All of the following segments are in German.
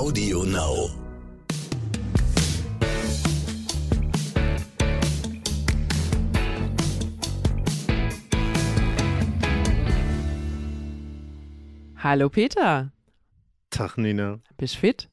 Audio Now. Hallo Peter, Tag, Nina. bist fit?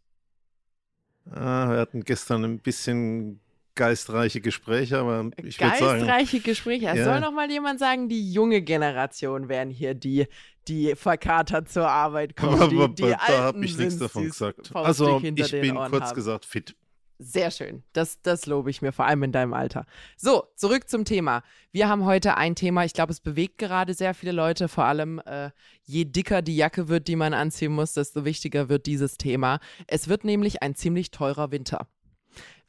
Ah, wir hatten gestern ein bisschen geistreiche Gespräche, aber ich würde sagen, Geistreiche Gespräche. Es Ja. soll noch mal jemand sagen, die junge Generation wären hier die, die verkatert zur Arbeit kommen. Die, die da habe ich nichts davon gesagt. Also ich bin kurz haben. gesagt fit. Sehr schön. Das, das lobe ich mir, vor allem in deinem Alter. So, zurück zum Thema. Wir haben heute ein Thema, ich glaube, es bewegt gerade sehr viele Leute, vor allem äh, je dicker die Jacke wird, die man anziehen muss, desto wichtiger wird dieses Thema. Es wird nämlich ein ziemlich teurer Winter.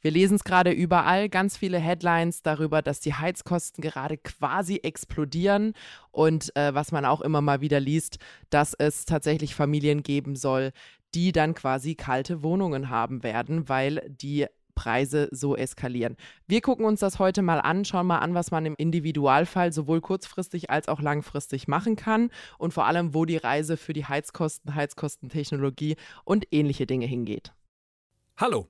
Wir lesen es gerade überall, ganz viele Headlines darüber, dass die Heizkosten gerade quasi explodieren und äh, was man auch immer mal wieder liest, dass es tatsächlich Familien geben soll, die dann quasi kalte Wohnungen haben werden, weil die Preise so eskalieren. Wir gucken uns das heute mal an, schauen mal an, was man im Individualfall sowohl kurzfristig als auch langfristig machen kann und vor allem, wo die Reise für die Heizkosten, Heizkostentechnologie und ähnliche Dinge hingeht. Hallo,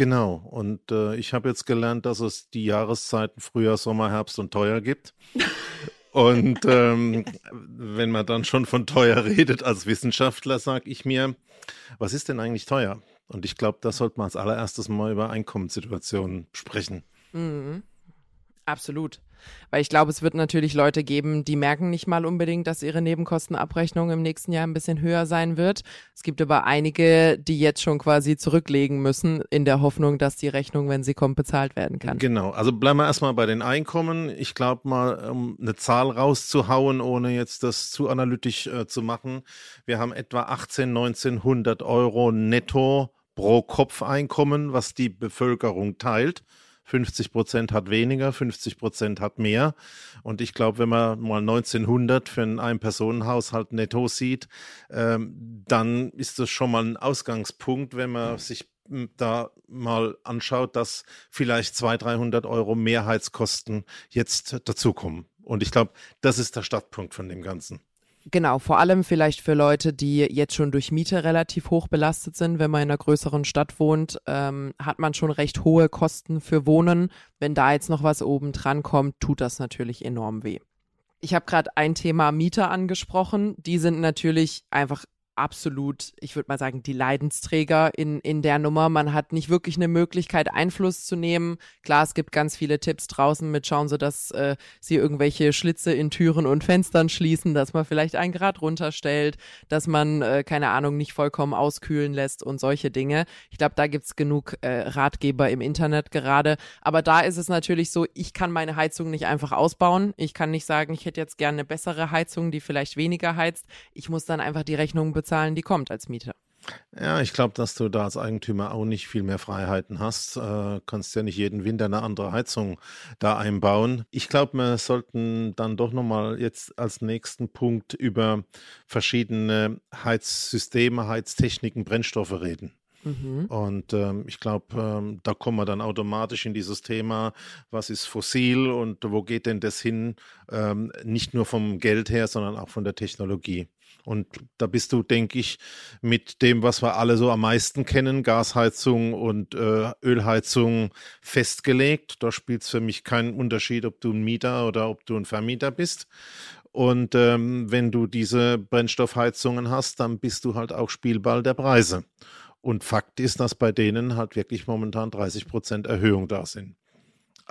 Genau. Und äh, ich habe jetzt gelernt, dass es die Jahreszeiten Frühjahr, Sommer, Herbst und teuer gibt. Und ähm, wenn man dann schon von teuer redet als Wissenschaftler, sage ich mir, was ist denn eigentlich teuer? Und ich glaube, da sollte man als allererstes mal über Einkommenssituationen sprechen. Mhm. Absolut. Weil ich glaube, es wird natürlich Leute geben, die merken nicht mal unbedingt, dass ihre Nebenkostenabrechnung im nächsten Jahr ein bisschen höher sein wird. Es gibt aber einige, die jetzt schon quasi zurücklegen müssen, in der Hoffnung, dass die Rechnung, wenn sie kommt, bezahlt werden kann. Genau, also bleiben wir erstmal bei den Einkommen. Ich glaube mal, um eine Zahl rauszuhauen, ohne jetzt das zu analytisch äh, zu machen. Wir haben etwa 18, 1900 Euro netto pro Kopf Einkommen, was die Bevölkerung teilt. 50 Prozent hat weniger, 50 Prozent hat mehr. Und ich glaube, wenn man mal 1900 für einen Ein-Personen-Haushalt netto sieht, ähm, dann ist das schon mal ein Ausgangspunkt, wenn man sich da mal anschaut, dass vielleicht 200, 300 Euro Mehrheitskosten jetzt dazukommen. Und ich glaube, das ist der Startpunkt von dem Ganzen. Genau, vor allem vielleicht für Leute, die jetzt schon durch Miete relativ hoch belastet sind. Wenn man in einer größeren Stadt wohnt, ähm, hat man schon recht hohe Kosten für Wohnen. Wenn da jetzt noch was oben dran kommt, tut das natürlich enorm weh. Ich habe gerade ein Thema Mieter angesprochen. Die sind natürlich einfach absolut, ich würde mal sagen, die Leidensträger in, in der Nummer. Man hat nicht wirklich eine Möglichkeit, Einfluss zu nehmen. Klar, es gibt ganz viele Tipps draußen mit, schauen Sie, dass äh, Sie irgendwelche Schlitze in Türen und Fenstern schließen, dass man vielleicht ein Grad runterstellt, dass man, äh, keine Ahnung, nicht vollkommen auskühlen lässt und solche Dinge. Ich glaube, da gibt's genug äh, Ratgeber im Internet gerade. Aber da ist es natürlich so, ich kann meine Heizung nicht einfach ausbauen. Ich kann nicht sagen, ich hätte jetzt gerne eine bessere Heizung, die vielleicht weniger heizt. Ich muss dann einfach die Rechnung bezahlen, die kommt als Mieter. Ja, ich glaube, dass du da als Eigentümer auch nicht viel mehr Freiheiten hast. Äh, kannst ja nicht jeden Winter eine andere Heizung da einbauen. Ich glaube, wir sollten dann doch nochmal jetzt als nächsten Punkt über verschiedene Heizsysteme, Heiztechniken, Brennstoffe reden. Mhm. Und ähm, ich glaube, ähm, da kommen wir dann automatisch in dieses Thema, was ist fossil und wo geht denn das hin? Ähm, nicht nur vom Geld her, sondern auch von der Technologie. Und da bist du, denke ich, mit dem, was wir alle so am meisten kennen, Gasheizung und äh, Ölheizung, festgelegt. Da spielt es für mich keinen Unterschied, ob du ein Mieter oder ob du ein Vermieter bist. Und ähm, wenn du diese Brennstoffheizungen hast, dann bist du halt auch Spielball der Preise. Und Fakt ist, dass bei denen halt wirklich momentan 30 Prozent Erhöhung da sind.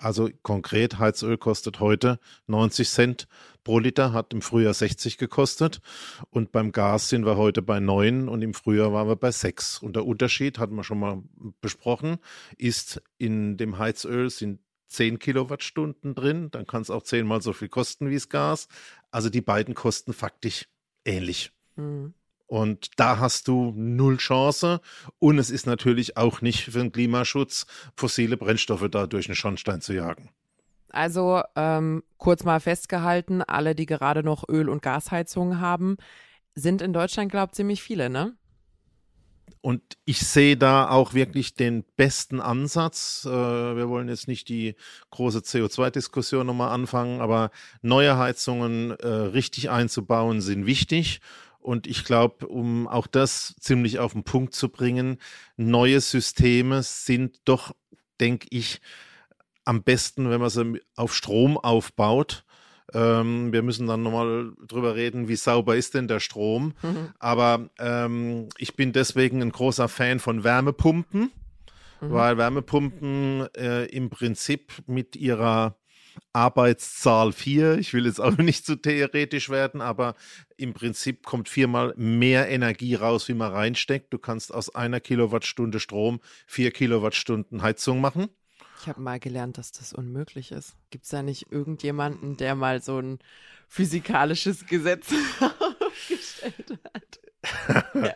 Also konkret, Heizöl kostet heute 90 Cent pro Liter, hat im Frühjahr 60 gekostet. Und beim Gas sind wir heute bei 9 und im Frühjahr waren wir bei 6. Und der Unterschied, hatten wir schon mal besprochen, ist in dem Heizöl sind 10 Kilowattstunden drin. Dann kann es auch zehnmal so viel kosten wie das Gas. Also die beiden kosten faktisch ähnlich. Mhm. Und da hast du null Chance. Und es ist natürlich auch nicht für den Klimaschutz, fossile Brennstoffe da durch den Schornstein zu jagen. Also ähm, kurz mal festgehalten, alle, die gerade noch Öl- und Gasheizungen haben, sind in Deutschland, glaube ich, ziemlich viele, ne? Und ich sehe da auch wirklich den besten Ansatz. Äh, wir wollen jetzt nicht die große CO2-Diskussion nochmal anfangen, aber neue Heizungen äh, richtig einzubauen sind wichtig. Und ich glaube, um auch das ziemlich auf den Punkt zu bringen, neue Systeme sind doch, denke ich, am besten, wenn man sie auf Strom aufbaut. Ähm, wir müssen dann nochmal drüber reden, wie sauber ist denn der Strom. Mhm. Aber ähm, ich bin deswegen ein großer Fan von Wärmepumpen, mhm. weil Wärmepumpen äh, im Prinzip mit ihrer Arbeitszahl 4. Ich will jetzt auch nicht zu theoretisch werden, aber im Prinzip kommt viermal mehr Energie raus, wie man reinsteckt. Du kannst aus einer Kilowattstunde Strom vier Kilowattstunden Heizung machen. Ich habe mal gelernt, dass das unmöglich ist. Gibt es da nicht irgendjemanden, der mal so ein physikalisches Gesetz aufgestellt hat? ja.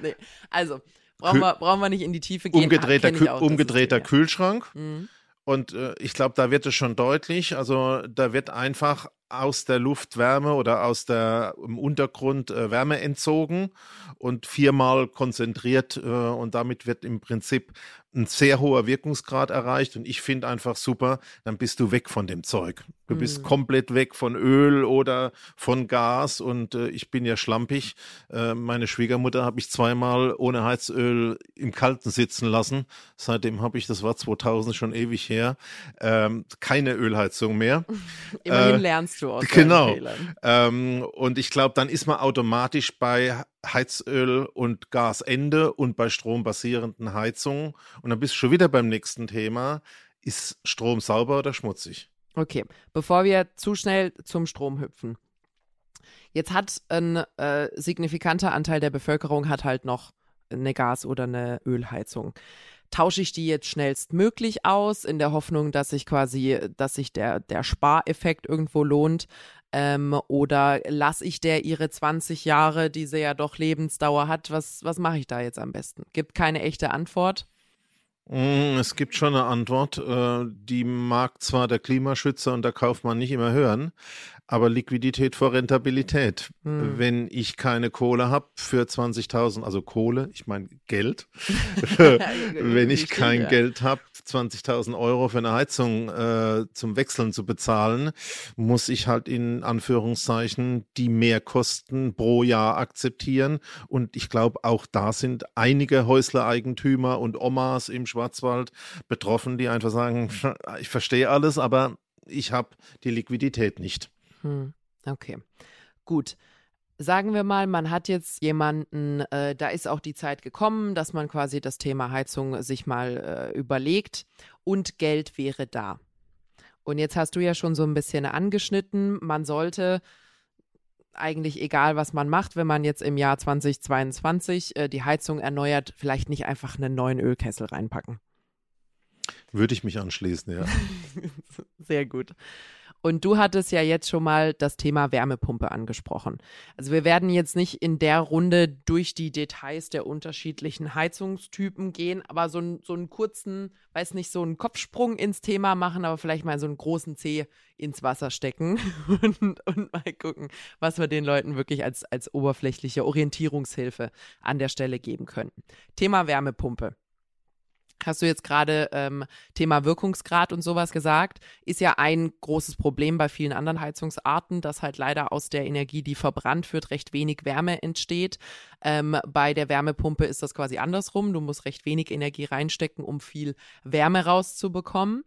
nee. Also, brauchen wir, brauchen wir nicht in die Tiefe gehen. Umgedrehter, Kü auch, umgedrehter Kühlschrank. Mhm. Und äh, ich glaube, da wird es schon deutlich. Also da wird einfach aus der Luft Wärme oder aus der im Untergrund äh, Wärme entzogen und viermal konzentriert äh, und damit wird im Prinzip ein sehr hoher Wirkungsgrad erreicht und ich finde einfach super, dann bist du weg von dem Zeug. Du bist mhm. komplett weg von Öl oder von Gas und äh, ich bin ja schlampig. Äh, meine Schwiegermutter habe ich zweimal ohne Heizöl im Kalten sitzen lassen. Seitdem habe ich, das war 2000 schon ewig her, ähm, keine Ölheizung mehr. Immerhin äh, lernst du aus Genau. Ähm, und ich glaube, dann ist man automatisch bei Heizöl und Gasende und bei strombasierenden Heizungen. Und dann bist du schon wieder beim nächsten Thema. Ist Strom sauber oder schmutzig? Okay, bevor wir zu schnell zum Strom hüpfen. Jetzt hat ein äh, signifikanter Anteil der Bevölkerung hat halt noch eine Gas- oder eine Ölheizung. Tausche ich die jetzt schnellstmöglich aus, in der Hoffnung, dass sich quasi, dass sich der, der Spareffekt irgendwo lohnt? Ähm, oder lasse ich der ihre 20 Jahre, die sie ja doch Lebensdauer hat? Was, was mache ich da jetzt am besten? Gibt keine echte Antwort. Mm, es gibt schon eine Antwort, äh, die mag zwar der Klimaschützer und der Kaufmann nicht immer hören, aber Liquidität vor Rentabilität. Hm. Wenn ich keine Kohle habe für 20.000, also Kohle, ich meine Geld, wenn ich kein Geld habe, 20.000 Euro für eine Heizung äh, zum Wechseln zu bezahlen, muss ich halt in Anführungszeichen die Mehrkosten pro Jahr akzeptieren. Und ich glaube, auch da sind einige Häuslereigentümer und Omas im Schwarzwald betroffen, die einfach sagen, ich verstehe alles, aber ich habe die Liquidität nicht. Hm, okay, gut. Sagen wir mal, man hat jetzt jemanden, äh, da ist auch die Zeit gekommen, dass man quasi das Thema Heizung sich mal äh, überlegt und Geld wäre da. Und jetzt hast du ja schon so ein bisschen angeschnitten, man sollte eigentlich egal, was man macht, wenn man jetzt im Jahr 2022 äh, die Heizung erneuert, vielleicht nicht einfach einen neuen Ölkessel reinpacken. Würde ich mich anschließen, ja. Sehr gut. Und du hattest ja jetzt schon mal das Thema Wärmepumpe angesprochen. Also wir werden jetzt nicht in der Runde durch die Details der unterschiedlichen Heizungstypen gehen, aber so, ein, so einen kurzen, weiß nicht, so einen Kopfsprung ins Thema machen, aber vielleicht mal so einen großen Zeh ins Wasser stecken und, und mal gucken, was wir den Leuten wirklich als, als oberflächliche Orientierungshilfe an der Stelle geben könnten. Thema Wärmepumpe hast du jetzt gerade ähm, Thema Wirkungsgrad und sowas gesagt, ist ja ein großes Problem bei vielen anderen Heizungsarten, dass halt leider aus der Energie, die verbrannt wird, recht wenig Wärme entsteht. Ähm, bei der Wärmepumpe ist das quasi andersrum. Du musst recht wenig Energie reinstecken, um viel Wärme rauszubekommen.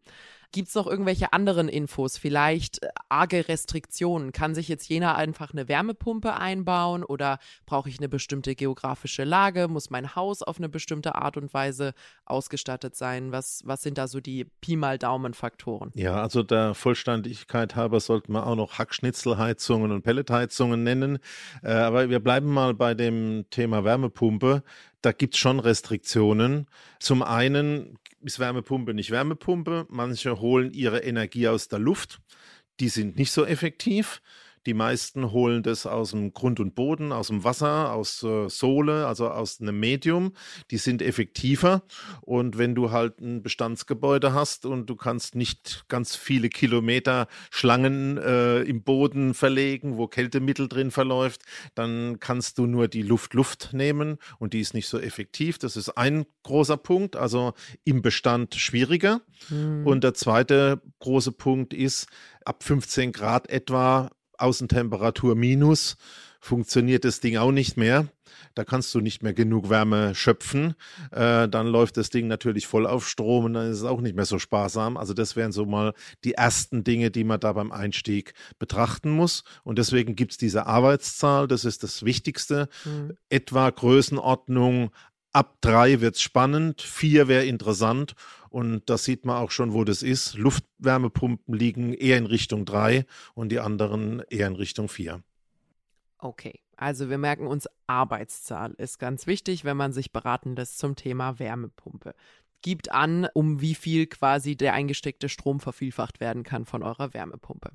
Gibt es noch irgendwelche anderen Infos? Vielleicht äh, arge Restriktionen? Kann sich jetzt jener einfach eine Wärmepumpe einbauen oder brauche ich eine bestimmte geografische Lage? Muss mein Haus auf eine bestimmte Art und Weise ausgestattet sein? Was, was sind da so die Pi mal Daumen-Faktoren? Ja, also der Vollständigkeit halber sollten wir auch noch Hackschnitzelheizungen und Pelletheizungen nennen. Äh, aber wir bleiben mal bei dem Thema Wärmepumpe da gibt es schon Restriktionen. Zum einen ist Wärmepumpe nicht Wärmepumpe. Manche holen ihre Energie aus der Luft. Die sind nicht so effektiv. Die meisten holen das aus dem Grund und Boden, aus dem Wasser, aus äh, Sohle, also aus einem Medium. Die sind effektiver. Und wenn du halt ein Bestandsgebäude hast und du kannst nicht ganz viele Kilometer Schlangen äh, im Boden verlegen, wo Kältemittel drin verläuft, dann kannst du nur die Luft-Luft nehmen und die ist nicht so effektiv. Das ist ein großer Punkt, also im Bestand schwieriger. Mhm. Und der zweite große Punkt ist, ab 15 Grad etwa Außentemperatur minus funktioniert das Ding auch nicht mehr. Da kannst du nicht mehr genug Wärme schöpfen. Äh, dann läuft das Ding natürlich voll auf Strom und dann ist es auch nicht mehr so sparsam. Also das wären so mal die ersten Dinge, die man da beim Einstieg betrachten muss. Und deswegen gibt es diese Arbeitszahl, das ist das Wichtigste. Mhm. Etwa Größenordnung Ab drei wird es spannend, vier wäre interessant und da sieht man auch schon, wo das ist. Luftwärmepumpen liegen eher in Richtung drei und die anderen eher in Richtung vier. Okay, also wir merken uns, Arbeitszahl ist ganz wichtig, wenn man sich beraten lässt zum Thema Wärmepumpe. Gibt an, um wie viel quasi der eingesteckte Strom vervielfacht werden kann von eurer Wärmepumpe.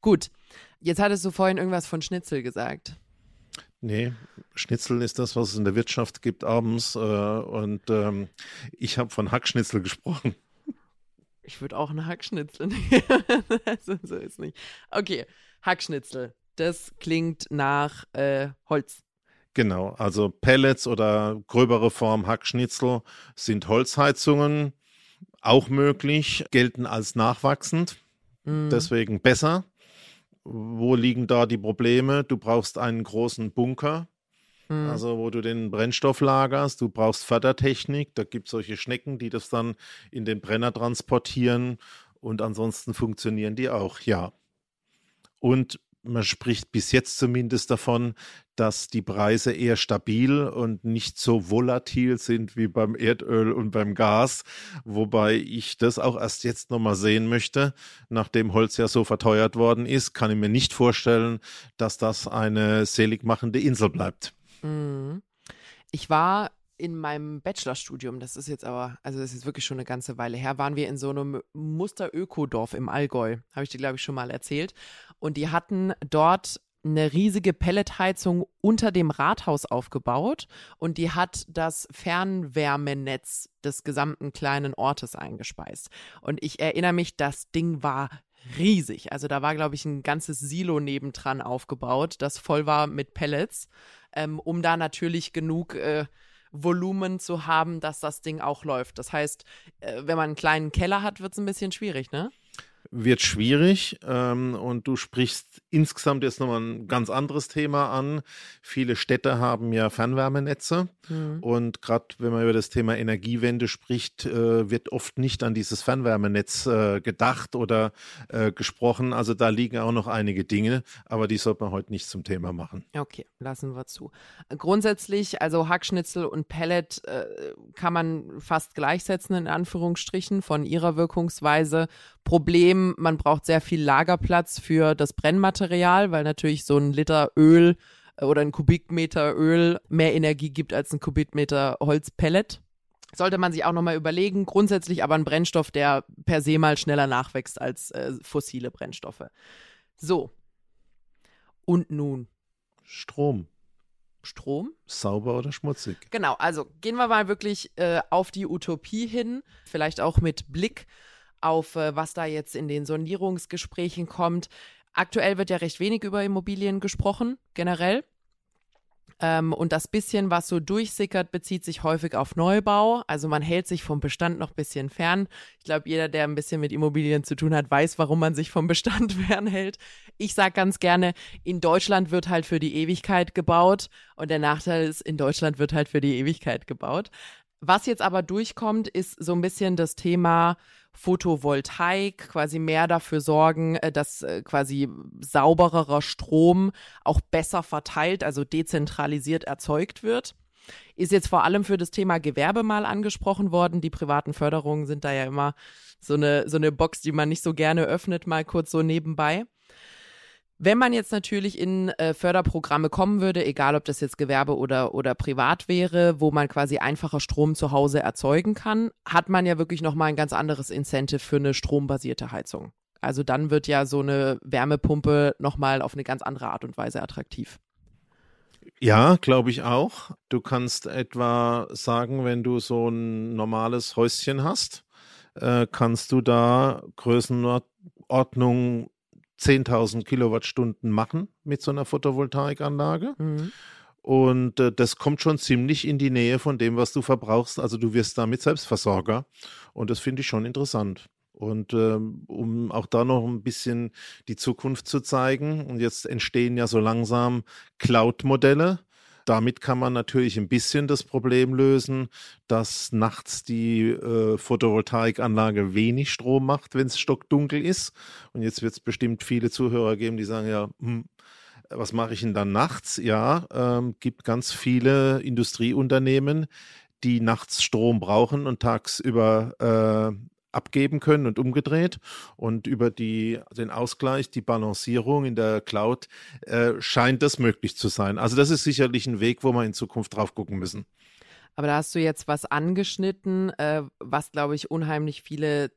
Gut, jetzt hattest du vorhin irgendwas von Schnitzel gesagt. Nee, Schnitzel ist das, was es in der Wirtschaft gibt abends. Äh, und ähm, ich habe von Hackschnitzel gesprochen. Ich würde auch einen Hackschnitzel nehmen. also, so ist nicht. Okay, Hackschnitzel. Das klingt nach äh, Holz. Genau, also Pellets oder gröbere Form Hackschnitzel sind Holzheizungen auch möglich, gelten als nachwachsend, mm. deswegen besser. Wo liegen da die Probleme? Du brauchst einen großen Bunker, mhm. also wo du den Brennstoff lagerst. Du brauchst Fördertechnik. Da gibt es solche Schnecken, die das dann in den Brenner transportieren. Und ansonsten funktionieren die auch, ja. Und man spricht bis jetzt zumindest davon, dass die Preise eher stabil und nicht so volatil sind wie beim Erdöl und beim Gas, wobei ich das auch erst jetzt nochmal sehen möchte. Nachdem Holz ja so verteuert worden ist, kann ich mir nicht vorstellen, dass das eine seligmachende Insel bleibt. Mhm. Ich war in meinem Bachelorstudium, das ist jetzt aber, also das ist wirklich schon eine ganze Weile her, waren wir in so einem Muster-Ökodorf im Allgäu. Habe ich dir, glaube ich, schon mal erzählt. Und die hatten dort eine riesige Pelletheizung unter dem Rathaus aufgebaut und die hat das Fernwärmenetz des gesamten kleinen Ortes eingespeist. Und ich erinnere mich, das Ding war riesig. Also da war, glaube ich, ein ganzes Silo nebendran aufgebaut, das voll war mit Pellets, ähm, um da natürlich genug äh, Volumen zu haben, dass das Ding auch läuft. Das heißt, äh, wenn man einen kleinen Keller hat, wird es ein bisschen schwierig, ne? Wird schwierig ähm, und du sprichst insgesamt jetzt nochmal ein ganz anderes Thema an. Viele Städte haben ja Fernwärmenetze mhm. und gerade wenn man über das Thema Energiewende spricht, äh, wird oft nicht an dieses Fernwärmenetz äh, gedacht oder äh, gesprochen. Also da liegen auch noch einige Dinge, aber die sollte man heute nicht zum Thema machen. Okay, lassen wir zu. Grundsätzlich, also Hackschnitzel und Pellet äh, kann man fast gleichsetzen in Anführungsstrichen von ihrer Wirkungsweise. Problem, man braucht sehr viel Lagerplatz für das Brennmaterial, weil natürlich so ein Liter Öl äh, oder ein Kubikmeter Öl mehr Energie gibt als ein Kubikmeter Holzpellet. Sollte man sich auch nochmal überlegen. Grundsätzlich aber ein Brennstoff, der per se mal schneller nachwächst als äh, fossile Brennstoffe. So. Und nun? Strom. Strom. Sauber oder schmutzig? Genau, also gehen wir mal wirklich äh, auf die Utopie hin, vielleicht auch mit Blick auf, äh, was da jetzt in den Sondierungsgesprächen kommt. Aktuell wird ja recht wenig über Immobilien gesprochen, generell. Ähm, und das bisschen, was so durchsickert, bezieht sich häufig auf Neubau. Also man hält sich vom Bestand noch ein bisschen fern. Ich glaube, jeder, der ein bisschen mit Immobilien zu tun hat, weiß, warum man sich vom Bestand fernhält. Ich sage ganz gerne, in Deutschland wird halt für die Ewigkeit gebaut. Und der Nachteil ist, in Deutschland wird halt für die Ewigkeit gebaut. Was jetzt aber durchkommt, ist so ein bisschen das Thema Photovoltaik, quasi mehr dafür sorgen, äh, dass äh, quasi saubererer Strom auch besser verteilt, also dezentralisiert erzeugt wird. Ist jetzt vor allem für das Thema Gewerbe mal angesprochen worden. Die privaten Förderungen sind da ja immer so eine, so eine Box, die man nicht so gerne öffnet, mal kurz so nebenbei. Wenn man jetzt natürlich in äh, Förderprogramme kommen würde, egal ob das jetzt Gewerbe oder, oder privat wäre, wo man quasi einfacher Strom zu Hause erzeugen kann, hat man ja wirklich nochmal ein ganz anderes Incentive für eine strombasierte Heizung. Also dann wird ja so eine Wärmepumpe nochmal auf eine ganz andere Art und Weise attraktiv. Ja, glaube ich auch. Du kannst etwa sagen, wenn du so ein normales Häuschen hast, äh, kannst du da Größenordnung 10.000 Kilowattstunden machen mit so einer Photovoltaikanlage. Mhm. Und äh, das kommt schon ziemlich in die Nähe von dem, was du verbrauchst. Also du wirst damit Selbstversorger. Und das finde ich schon interessant. Und ähm, um auch da noch ein bisschen die Zukunft zu zeigen, und jetzt entstehen ja so langsam Cloud-Modelle. Damit kann man natürlich ein bisschen das Problem lösen, dass nachts die äh, Photovoltaikanlage wenig Strom macht, wenn es stockdunkel ist. Und jetzt wird es bestimmt viele Zuhörer geben, die sagen ja, hm, was mache ich denn dann nachts? Ja, ähm, gibt ganz viele Industrieunternehmen, die nachts Strom brauchen und tagsüber äh, abgeben können und umgedreht. Und über die, den Ausgleich, die Balancierung in der Cloud äh, scheint das möglich zu sein. Also das ist sicherlich ein Weg, wo wir in Zukunft drauf gucken müssen. Aber da hast du jetzt was angeschnitten, äh, was, glaube ich, unheimlich viele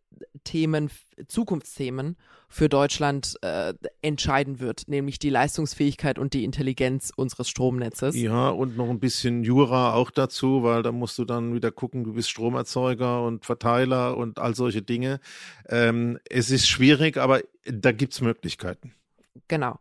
Themen, Zukunftsthemen für Deutschland äh, entscheiden wird, nämlich die Leistungsfähigkeit und die Intelligenz unseres Stromnetzes. Ja, und noch ein bisschen Jura auch dazu, weil da musst du dann wieder gucken, du bist Stromerzeuger und Verteiler und all solche Dinge. Ähm, es ist schwierig, aber da gibt es Möglichkeiten. Genau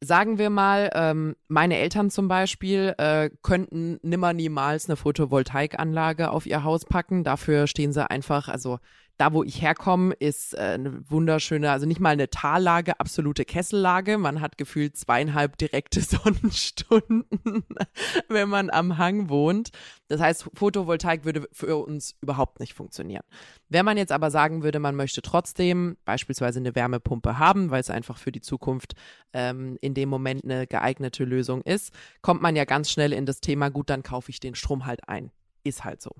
sagen wir mal, ähm, meine Eltern zum Beispiel äh, könnten nimmer niemals eine Photovoltaikanlage auf ihr Haus packen. Dafür stehen sie einfach, also da, wo ich herkomme, ist äh, eine wunderschöne, also nicht mal eine Tallage, absolute Kessellage. Man hat gefühlt zweieinhalb direkte Sonnenstunden, wenn man am Hang wohnt. Das heißt, Photovoltaik würde für uns überhaupt nicht funktionieren. Wenn man jetzt aber sagen würde, man möchte trotzdem beispielsweise eine Wärmepumpe haben, weil es einfach für die Zukunft ähm, in dem Moment eine geeignete Lösung ist, kommt man ja ganz schnell in das Thema, gut, dann kaufe ich den Strom halt ein. Ist halt so.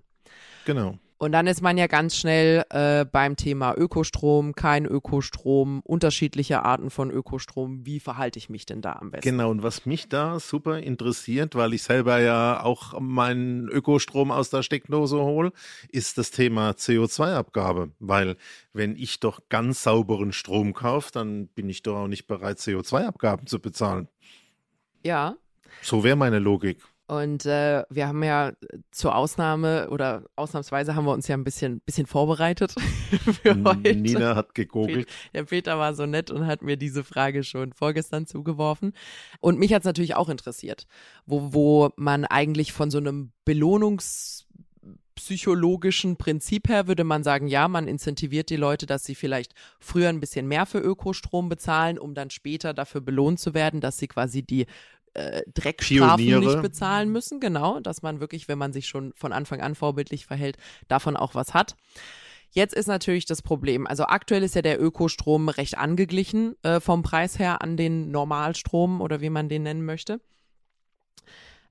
Genau. Und dann ist man ja ganz schnell äh, beim Thema Ökostrom, kein Ökostrom, unterschiedliche Arten von Ökostrom. Wie verhalte ich mich denn da am besten? Genau, und was mich da super interessiert, weil ich selber ja auch meinen Ökostrom aus der Steckdose hole, ist das Thema CO2-Abgabe. Weil wenn ich doch ganz sauberen Strom kaufe, dann bin ich doch auch nicht bereit, CO2-Abgaben zu bezahlen. Ja. So wäre meine Logik. Und äh, wir haben ja zur Ausnahme oder ausnahmsweise haben wir uns ja ein bisschen, bisschen vorbereitet für heute. Nina hat gegoogelt. Der Peter war so nett und hat mir diese Frage schon vorgestern zugeworfen. Und mich hat es natürlich auch interessiert, wo, wo man eigentlich von so einem Belohnungs psychologischen Prinzip her würde man sagen, ja, man incentiviert die Leute, dass sie vielleicht früher ein bisschen mehr für Ökostrom bezahlen, um dann später dafür belohnt zu werden, dass sie quasi die äh, Dreckstrafen Pioniere. nicht bezahlen müssen. Genau, dass man wirklich, wenn man sich schon von Anfang an vorbildlich verhält, davon auch was hat. Jetzt ist natürlich das Problem, also aktuell ist ja der Ökostrom recht angeglichen äh, vom Preis her an den Normalstrom oder wie man den nennen möchte.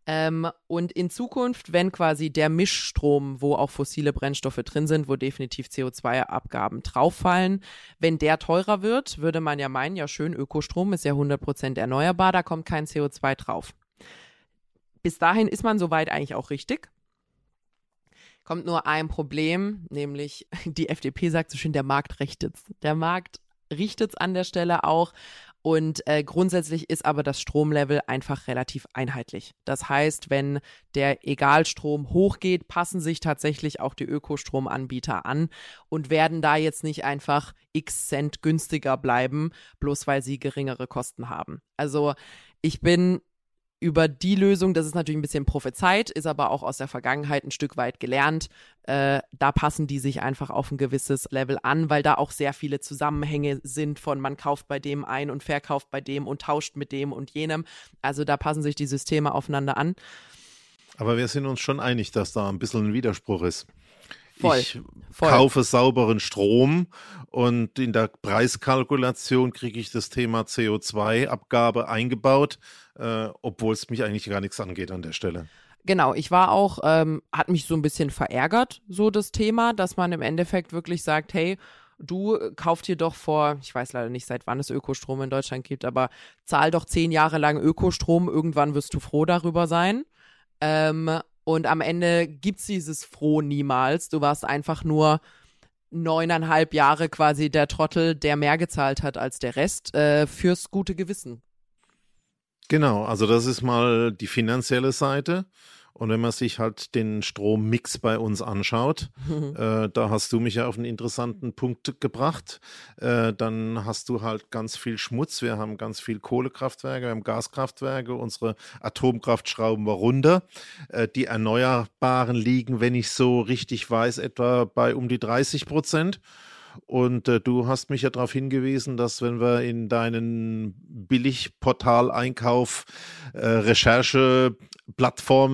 Ähm, und in Zukunft, wenn quasi der Mischstrom, wo auch fossile Brennstoffe drin sind, wo definitiv CO2-Abgaben drauffallen, wenn der teurer wird, würde man ja meinen, ja schön, Ökostrom ist ja 100% erneuerbar, da kommt kein CO2 drauf. Bis dahin ist man soweit eigentlich auch richtig. Kommt nur ein Problem, nämlich die FDP sagt so schön, der Markt richtet's. Der Markt richtet's an der Stelle auch. Und äh, grundsätzlich ist aber das Stromlevel einfach relativ einheitlich. Das heißt, wenn der Egalstrom hochgeht, passen sich tatsächlich auch die Ökostromanbieter an und werden da jetzt nicht einfach x Cent günstiger bleiben, bloß weil sie geringere Kosten haben. Also ich bin über die Lösung, das ist natürlich ein bisschen prophezeit, ist aber auch aus der Vergangenheit ein Stück weit gelernt. Äh, da passen die sich einfach auf ein gewisses Level an, weil da auch sehr viele Zusammenhänge sind von man kauft bei dem ein und verkauft bei dem und tauscht mit dem und jenem. Also da passen sich die Systeme aufeinander an. Aber wir sind uns schon einig, dass da ein bisschen ein Widerspruch ist. Voll, ich voll. kaufe sauberen Strom und in der Preiskalkulation kriege ich das Thema CO2-Abgabe eingebaut, äh, obwohl es mich eigentlich gar nichts angeht an der Stelle. Genau, ich war auch, ähm, hat mich so ein bisschen verärgert, so das Thema, dass man im Endeffekt wirklich sagt, hey, du kauf dir doch vor, ich weiß leider nicht, seit wann es Ökostrom in Deutschland gibt, aber zahl doch zehn Jahre lang Ökostrom, irgendwann wirst du froh darüber sein. Ähm, und am Ende gibt's dieses Froh niemals. Du warst einfach nur neuneinhalb Jahre quasi der Trottel, der mehr gezahlt hat als der Rest, äh, fürs gute Gewissen. Genau, also das ist mal die finanzielle Seite. Und wenn man sich halt den Strommix bei uns anschaut, äh, da hast du mich ja auf einen interessanten Punkt gebracht. Äh, dann hast du halt ganz viel Schmutz. Wir haben ganz viel Kohlekraftwerke, wir haben Gaskraftwerke, unsere Atomkraft schrauben wir runter. Äh, die Erneuerbaren liegen, wenn ich so richtig weiß, etwa bei um die 30 Prozent. Und äh, du hast mich ja darauf hingewiesen, dass wenn wir in deinen Billigportal-Einkauf äh,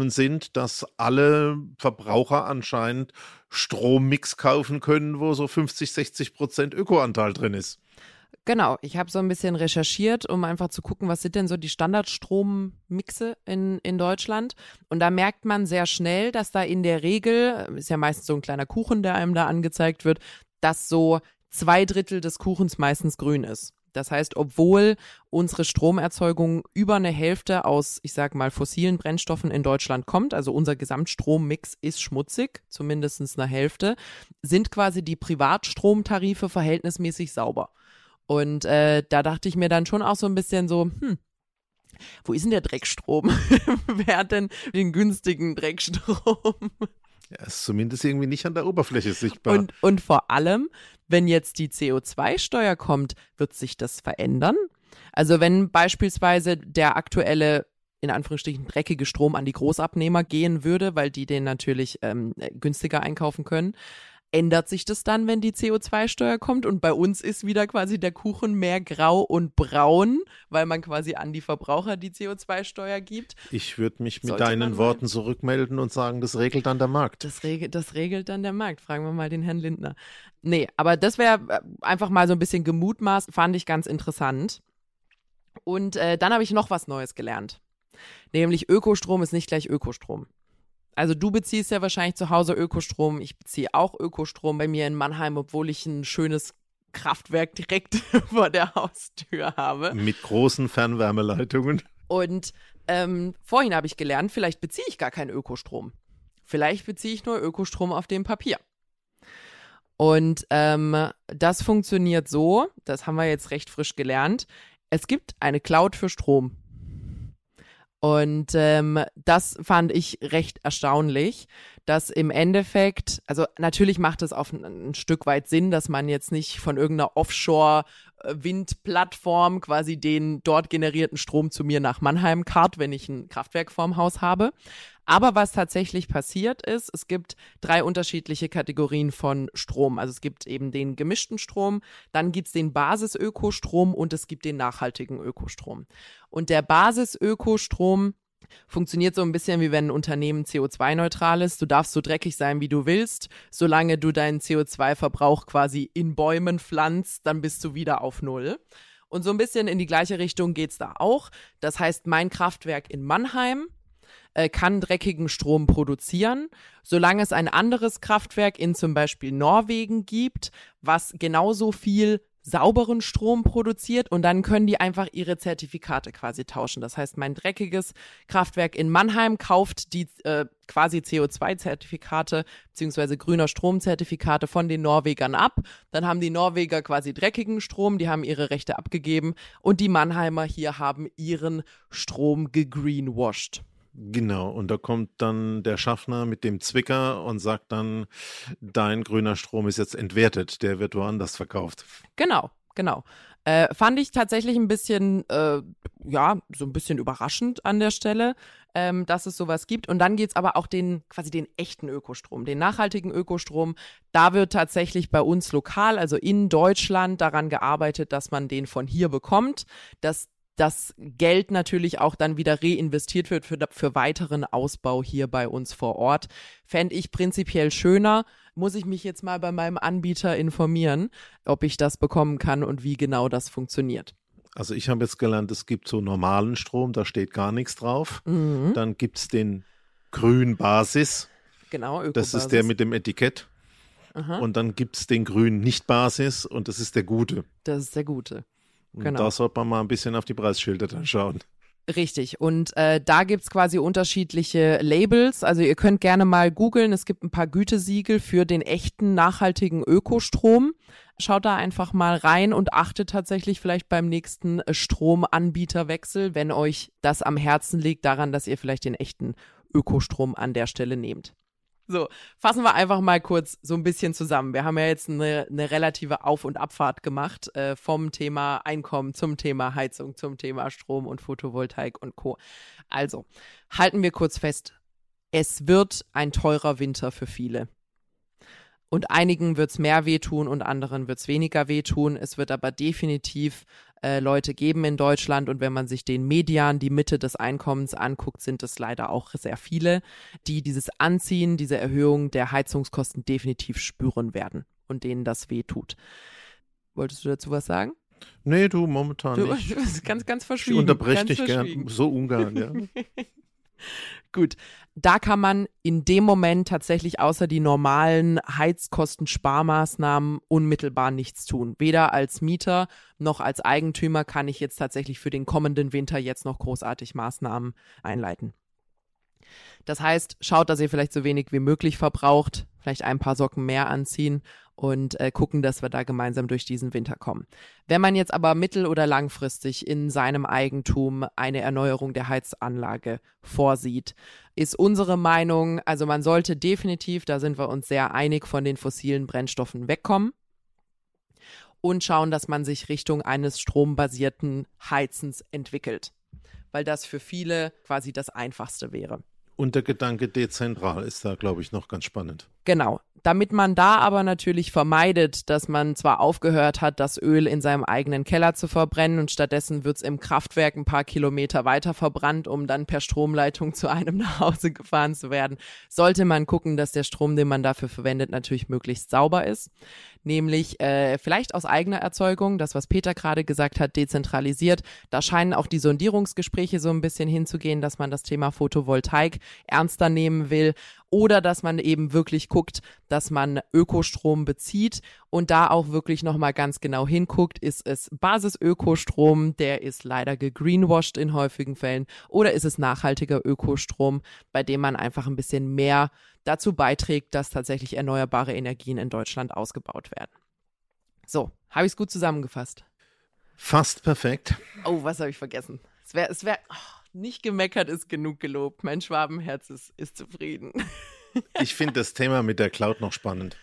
sind, dass alle Verbraucher anscheinend Strommix kaufen können, wo so 50, 60 Prozent Ökoanteil drin ist. Genau, ich habe so ein bisschen recherchiert, um einfach zu gucken, was sind denn so die Standardstrommixe in, in Deutschland. Und da merkt man sehr schnell, dass da in der Regel, ist ja meistens so ein kleiner Kuchen, der einem da angezeigt wird, dass so zwei Drittel des Kuchens meistens grün ist. Das heißt, obwohl unsere Stromerzeugung über eine Hälfte aus, ich sag mal, fossilen Brennstoffen in Deutschland kommt, also unser Gesamtstrommix ist schmutzig, zumindest eine Hälfte, sind quasi die Privatstromtarife verhältnismäßig sauber. Und äh, da dachte ich mir dann schon auch so ein bisschen so, hm, wo ist denn der Dreckstrom? Wer hat denn den günstigen Dreckstrom? Ja, ist zumindest irgendwie nicht an der Oberfläche sichtbar. Und, und vor allem, wenn jetzt die CO2-Steuer kommt, wird sich das verändern? Also wenn beispielsweise der aktuelle in Anführungsstrichen dreckige Strom an die Großabnehmer gehen würde, weil die den natürlich ähm, günstiger einkaufen können, ändert sich das dann, wenn die CO2-Steuer kommt und bei uns ist wieder quasi der Kuchen mehr grau und braun, weil man quasi an die Verbraucher die CO2-Steuer gibt. Ich würde mich mit Sollte deinen Worten zurückmelden und sagen, das regelt dann der Markt. Das regelt, das regelt dann der Markt. Fragen wir mal den Herrn Lindner. Nee, aber das wäre äh, einfach mal so ein bisschen gemutmaßt, fand ich ganz interessant. Und äh, dann habe ich noch was Neues gelernt. Nämlich Ökostrom ist nicht gleich Ökostrom. Also du beziehst ja wahrscheinlich zu Hause Ökostrom. Ich beziehe auch Ökostrom bei mir in Mannheim, obwohl ich ein schönes Kraftwerk direkt vor der Haustür habe. Mit großen Fernwärmeleitungen. Und ähm, vorhin habe ich gelernt, vielleicht beziehe ich gar keinen Ökostrom. Vielleicht beziehe ich nur Ökostrom auf dem Papier. Und ähm, das funktioniert so, das haben wir jetzt recht frisch gelernt. Es gibt eine Cloud für Strom. Und ähm, das fand ich recht erstaunlich, dass im Endeffekt, also natürlich macht es auf ein, ein Stück weit Sinn, dass man jetzt nicht von irgendeiner Offshore-Windplattform quasi den dort generierten Strom zu mir nach Mannheim kart, wenn ich ein Kraftwerk vorm Haus habe. Aber was tatsächlich passiert ist, es gibt drei unterschiedliche Kategorien von Strom. Also es gibt eben den gemischten Strom, dann gibt es den Basisökostrom und es gibt den nachhaltigen Ökostrom. Und der Basisökostrom funktioniert so ein bisschen wie wenn ein Unternehmen CO2-neutral ist. Du darfst so dreckig sein, wie du willst. Solange du deinen CO2-Verbrauch quasi in Bäumen pflanzt, dann bist du wieder auf Null. Und so ein bisschen in die gleiche Richtung geht's da auch. Das heißt, mein Kraftwerk in Mannheim äh, kann dreckigen Strom produzieren, solange es ein anderes Kraftwerk in zum Beispiel Norwegen gibt, was genauso viel sauberen Strom produziert und dann können die einfach ihre Zertifikate quasi tauschen. Das heißt, mein dreckiges Kraftwerk in Mannheim kauft die äh, quasi CO2-Zertifikate beziehungsweise grüner Stromzertifikate von den Norwegern ab. Dann haben die Norweger quasi dreckigen Strom, die haben ihre Rechte abgegeben und die Mannheimer hier haben ihren Strom gegreenwashed. Genau, und da kommt dann der Schaffner mit dem Zwicker und sagt dann, dein grüner Strom ist jetzt entwertet, der wird woanders verkauft. Genau, genau. Äh, fand ich tatsächlich ein bisschen, äh, ja, so ein bisschen überraschend an der Stelle, ähm, dass es sowas gibt. Und dann geht's aber auch den, quasi den echten Ökostrom, den nachhaltigen Ökostrom. Da wird tatsächlich bei uns lokal, also in Deutschland, daran gearbeitet, dass man den von hier bekommt, dass das Geld natürlich auch dann wieder reinvestiert wird für, für weiteren Ausbau hier bei uns vor Ort. Fände ich prinzipiell schöner. Muss ich mich jetzt mal bei meinem Anbieter informieren, ob ich das bekommen kann und wie genau das funktioniert. Also ich habe jetzt gelernt, es gibt so normalen Strom, da steht gar nichts drauf. Mhm. Dann gibt es den Grün-Basis. Genau, Ökobasis. Das ist der mit dem Etikett. Aha. Und dann gibt es den grün Nicht-Basis und das ist der gute. Das ist der gute. Genau. Da sollte man mal ein bisschen auf die Preisschilder dann schauen. Richtig. Und äh, da gibt's quasi unterschiedliche Labels. Also ihr könnt gerne mal googeln. Es gibt ein paar Gütesiegel für den echten, nachhaltigen Ökostrom. Schaut da einfach mal rein und achtet tatsächlich vielleicht beim nächsten Stromanbieterwechsel, wenn euch das am Herzen liegt, daran, dass ihr vielleicht den echten Ökostrom an der Stelle nehmt. So, fassen wir einfach mal kurz so ein bisschen zusammen. Wir haben ja jetzt eine, eine relative Auf- und Abfahrt gemacht äh, vom Thema Einkommen zum Thema Heizung, zum Thema Strom und Photovoltaik und Co. Also, halten wir kurz fest, es wird ein teurer Winter für viele. Und einigen wird es mehr wehtun und anderen wird es weniger wehtun. Es wird aber definitiv äh, Leute geben in Deutschland. Und wenn man sich den Median, die Mitte des Einkommens anguckt, sind es leider auch sehr viele, die dieses Anziehen, diese Erhöhung der Heizungskosten definitiv spüren werden und denen das wehtut. Wolltest du dazu was sagen? Nee, du momentan Du, nicht. du bist ganz, ganz verschwiegen. Ich unterbreche dich gern, so ungern, ja. Gut, da kann man in dem Moment tatsächlich außer die normalen Heizkostensparmaßnahmen unmittelbar nichts tun. Weder als Mieter noch als Eigentümer kann ich jetzt tatsächlich für den kommenden Winter jetzt noch großartig Maßnahmen einleiten. Das heißt, schaut, dass ihr vielleicht so wenig wie möglich verbraucht, vielleicht ein paar Socken mehr anziehen und äh, gucken, dass wir da gemeinsam durch diesen Winter kommen. Wenn man jetzt aber mittel- oder langfristig in seinem Eigentum eine Erneuerung der Heizanlage vorsieht, ist unsere Meinung, also man sollte definitiv, da sind wir uns sehr einig, von den fossilen Brennstoffen wegkommen und schauen, dass man sich Richtung eines strombasierten Heizens entwickelt, weil das für viele quasi das Einfachste wäre. Und der Gedanke dezentral ist da, glaube ich, noch ganz spannend. Genau. Damit man da aber natürlich vermeidet, dass man zwar aufgehört hat, das Öl in seinem eigenen Keller zu verbrennen und stattdessen wird's im Kraftwerk ein paar Kilometer weiter verbrannt, um dann per Stromleitung zu einem nach Hause gefahren zu werden, sollte man gucken, dass der Strom, den man dafür verwendet, natürlich möglichst sauber ist. Nämlich äh, vielleicht aus eigener Erzeugung, das, was Peter gerade gesagt hat, dezentralisiert. Da scheinen auch die Sondierungsgespräche so ein bisschen hinzugehen, dass man das Thema Photovoltaik ernster nehmen will oder dass man eben wirklich guckt, dass man Ökostrom bezieht und da auch wirklich nochmal ganz genau hinguckt, ist es Basisökostrom, der ist leider gegreenwashed in häufigen Fällen, oder ist es nachhaltiger Ökostrom, bei dem man einfach ein bisschen mehr dazu beiträgt, dass tatsächlich erneuerbare Energien in Deutschland ausgebaut werden. So, habe ich es gut zusammengefasst. Fast perfekt. Oh, was habe ich vergessen? Es wäre, es wäre, oh, nicht gemeckert ist genug gelobt. Mein Schwabenherz ist, ist zufrieden. Ich finde das Thema mit der Cloud noch spannend.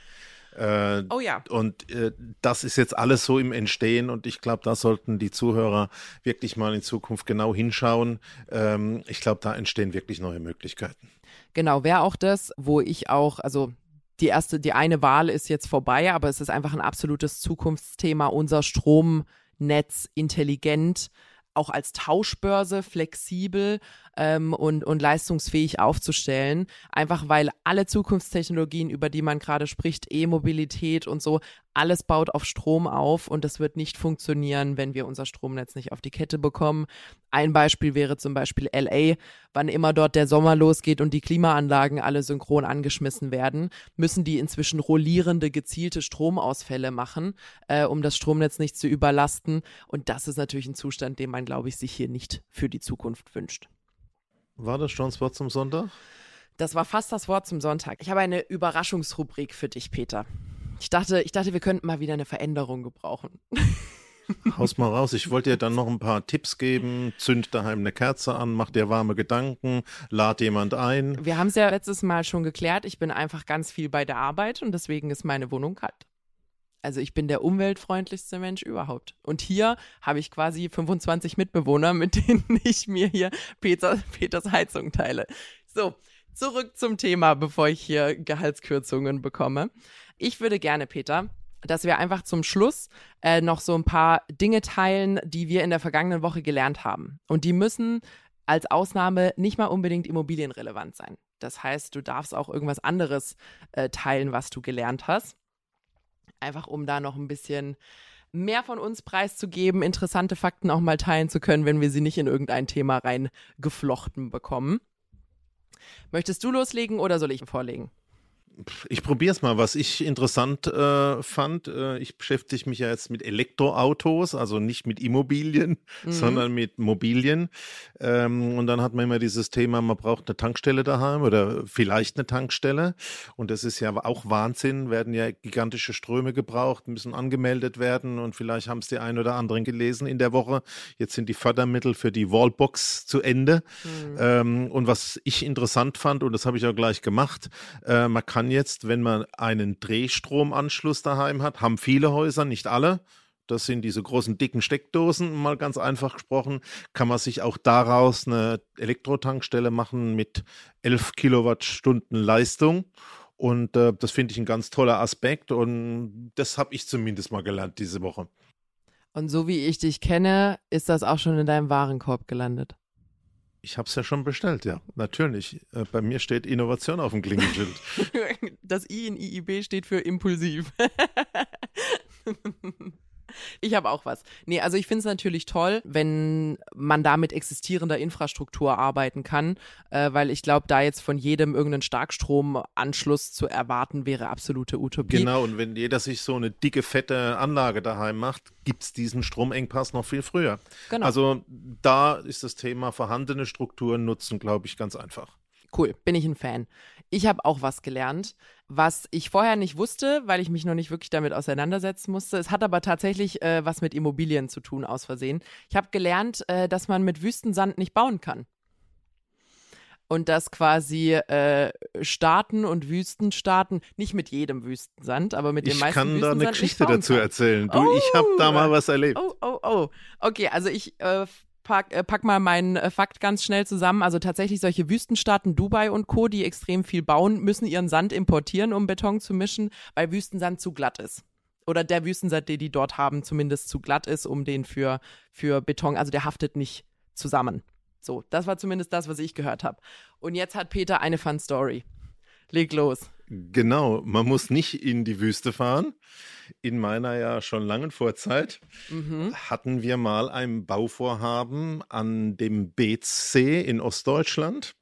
Äh, Oh ja. Und äh, das ist jetzt alles so im Entstehen und ich glaube, da sollten die Zuhörer wirklich mal in Zukunft genau hinschauen. Ähm, ich glaube, da entstehen wirklich neue Möglichkeiten. Genau, wäre auch das, wo ich auch, also die erste, die eine Wahl ist jetzt vorbei, aber es ist einfach ein absolutes Zukunftsthema, unser Stromnetz intelligent auch als Tauschbörse flexibel ähm, und, und leistungsfähig aufzustellen. Einfach weil alle Zukunftstechnologien, über die man gerade spricht, E-Mobilität und so, alles baut auf Strom auf und das wird nicht funktionieren, wenn wir unser Stromnetz nicht auf die Kette bekommen. Ein Beispiel wäre zum Beispiel LA. Wann immer dort der Sommer losgeht und die Klimaanlagen alle synchron angeschmissen werden, müssen die inzwischen rollierende, gezielte Stromausfälle machen, äh, um das Stromnetz nicht zu überlasten. Und das ist natürlich ein Zustand, den man, glaube ich, sich hier nicht für die Zukunft wünscht. War das schon das Wort zum Sonntag? Das war fast das Wort zum Sonntag. Ich habe eine Überraschungsrubrik für dich, Peter. Ich dachte, ich dachte, wir könnten mal wieder eine Veränderung gebrauchen. Haus mal raus. Ich wollte dir dann noch ein paar Tipps geben. Zünd daheim eine Kerze an, mach dir warme Gedanken, lad jemand ein. Wir haben es ja letztes Mal schon geklärt. Ich bin einfach ganz viel bei der Arbeit und deswegen ist meine Wohnung kalt. Also ich bin der umweltfreundlichste Mensch überhaupt. Und hier habe ich quasi 25 Mitbewohner, mit denen ich mir hier Peter, Peters Heizung teile. So, zurück zum Thema, bevor ich hier Gehaltskürzungen bekomme. Ich würde gerne, Peter, dass wir einfach zum Schluss äh, noch so ein paar Dinge teilen, die wir in der vergangenen Woche gelernt haben. Und die müssen als Ausnahme nicht mal unbedingt immobilienrelevant sein. Das heißt, du darfst auch irgendwas anderes äh, teilen, was du gelernt hast. Einfach um da noch ein bisschen mehr von uns preiszugeben, interessante Fakten auch mal teilen zu können, wenn wir sie nicht in irgendein Thema reingeflochten bekommen. Möchtest du loslegen oder soll ich vorlegen? Ich probiere es mal. Was ich interessant äh, fand, äh, ich beschäftige mich ja jetzt mit Elektroautos, also nicht mit Immobilien, mhm. sondern mit Mobilien. Ähm, und dann hat man immer dieses Thema, man braucht eine Tankstelle daheim oder vielleicht eine Tankstelle. Und das ist ja auch Wahnsinn, werden ja gigantische Ströme gebraucht, müssen angemeldet werden und vielleicht haben es die ein oder anderen gelesen in der Woche. Jetzt sind die Fördermittel für die Wallbox zu Ende. Mhm. Ähm, und was ich interessant fand, und das habe ich auch gleich gemacht, äh, man kann jetzt, wenn man einen Drehstromanschluss daheim hat, haben viele Häuser, nicht alle, das sind diese großen dicken Steckdosen, mal ganz einfach gesprochen. Kann man sich auch daraus eine Elektrotankstelle machen mit 11 Kilowattstunden Leistung. Und äh, das finde ich ein ganz toller Aspekt und das habe ich zumindest mal gelernt diese Woche. Und so wie ich dich kenne, ist das auch schon in deinem Warenkorb gelandet. Ich habe es ja schon bestellt, ja, natürlich. Äh, bei mir steht Innovation auf dem Klingelschild. Das I in IIB steht für impulsiv. Ich habe auch was. Nee, also ich finde es natürlich toll, wenn man da mit existierender Infrastruktur arbeiten kann, äh, weil ich glaube, da jetzt von jedem irgendeinen Starkstromanschluss zu erwarten, wäre absolute Utopie. Genau, und wenn jeder sich so eine dicke, fette Anlage daheim macht, gibt es diesen Stromengpass noch viel früher. Genau. Also da ist das Thema vorhandene Strukturen nutzen, glaube ich, ganz einfach. Cool, bin ich ein Fan. Ich habe auch was gelernt, was ich vorher nicht wusste, weil ich mich noch nicht wirklich damit auseinandersetzen musste. Es hat aber tatsächlich äh, was mit Immobilien zu tun, aus Versehen. Ich habe gelernt, äh, dass man mit Wüstensand nicht bauen kann. Und dass quasi äh, Staaten und Wüstenstaaten, nicht mit jedem Wüstensand, aber mit den meisten Wüstensand. Ich kann da eine Geschichte dazu kann. erzählen. Du, oh, ich habe da mal was erlebt. Oh, oh, oh. Okay, also ich äh, pack, äh, pack mal meinen äh, Fakt ganz schnell zusammen. Also tatsächlich solche Wüstenstaaten, Dubai und Co., die extrem viel bauen, müssen ihren Sand importieren, um Beton zu mischen, weil Wüstensand zu glatt ist. Oder der Wüstensand, den die dort haben, zumindest zu glatt ist, um den für, für Beton, also der haftet nicht zusammen. So, das war zumindest das, was ich gehört habe. Und jetzt hat Peter eine Fun Story. Leg los. Genau, man muss nicht in die Wüste fahren. In meiner ja schon langen Vorzeit mhm. hatten wir mal ein Bauvorhaben an dem Beetssee in Ostdeutschland.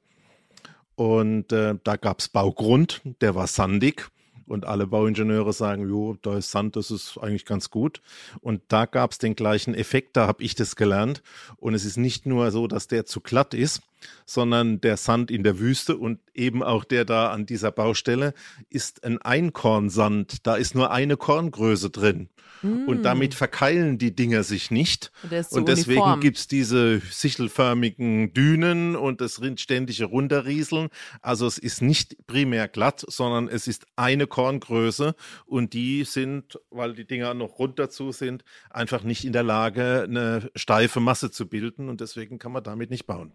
Und äh, da gab es Baugrund, der war sandig. Und alle Bauingenieure sagen, jo, da ist Sand, das ist eigentlich ganz gut. Und da gab es den gleichen Effekt, da habe ich das gelernt. Und es ist nicht nur so, dass der zu glatt ist, sondern der Sand in der Wüste und eben auch der da an dieser Baustelle ist ein Einkornsand. Da ist nur eine Korngröße drin. Mm. Und damit verkeilen die Dinger sich nicht. So und deswegen gibt es diese sichelförmigen Dünen und das ständige Runterrieseln. Also es ist nicht primär glatt, sondern es ist eine Korngröße und die sind, weil die Dinger noch rund dazu sind, einfach nicht in der Lage, eine steife Masse zu bilden und deswegen kann man damit nicht bauen.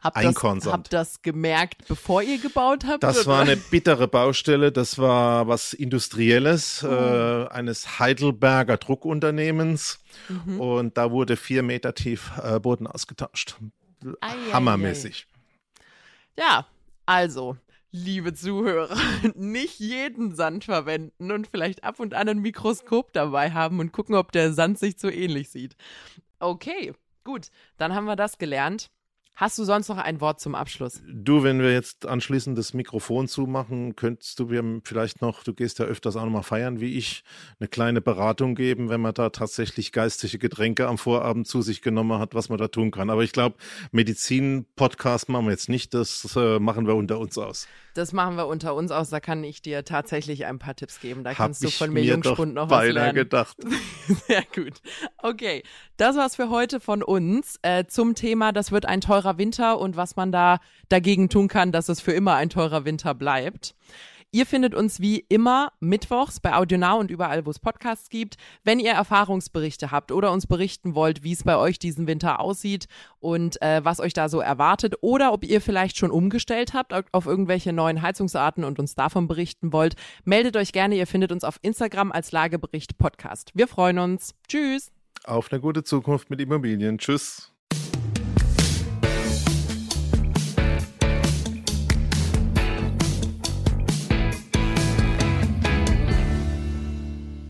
Habt das, habt das gemerkt, bevor ihr gebaut habt? Das oder? war eine bittere Baustelle. Das war was Industrielles oh. äh, eines Heidelberger Druckunternehmens. Mhm. Und da wurde vier Meter tief äh, Boden ausgetauscht. Ei, Hammermäßig. Ei, ei. Ja, also, liebe Zuhörer, nicht jeden Sand verwenden und vielleicht ab und an ein Mikroskop dabei haben und gucken, ob der Sand sich so ähnlich sieht. Okay, gut, dann haben wir das gelernt. Hast du sonst noch ein Wort zum Abschluss? Du, wenn wir jetzt anschließend das Mikrofon zumachen, könntest du mir vielleicht noch, du gehst ja öfters auch nochmal feiern wie ich, eine kleine Beratung geben, wenn man da tatsächlich geistige Getränke am Vorabend zu sich genommen hat, was man da tun kann. Aber ich glaube, Medizin-Podcast machen wir jetzt nicht, das äh, machen wir unter uns aus. Das machen wir unter uns aus, da kann ich dir tatsächlich ein paar Tipps geben. Da Hab kannst du von mir Jungspund noch was lernen. gedacht. Sehr gut. Okay, das war's für heute von uns äh, zum Thema, das wird ein teurer Winter und was man da dagegen tun kann, dass es für immer ein teurer Winter bleibt. Ihr findet uns wie immer mittwochs bei AudioNow und überall, wo es Podcasts gibt. Wenn ihr Erfahrungsberichte habt oder uns berichten wollt, wie es bei euch diesen Winter aussieht und äh, was euch da so erwartet oder ob ihr vielleicht schon umgestellt habt auf irgendwelche neuen Heizungsarten und uns davon berichten wollt, meldet euch gerne. Ihr findet uns auf Instagram als Lagebericht Podcast. Wir freuen uns. Tschüss. Auf eine gute Zukunft mit Immobilien. Tschüss.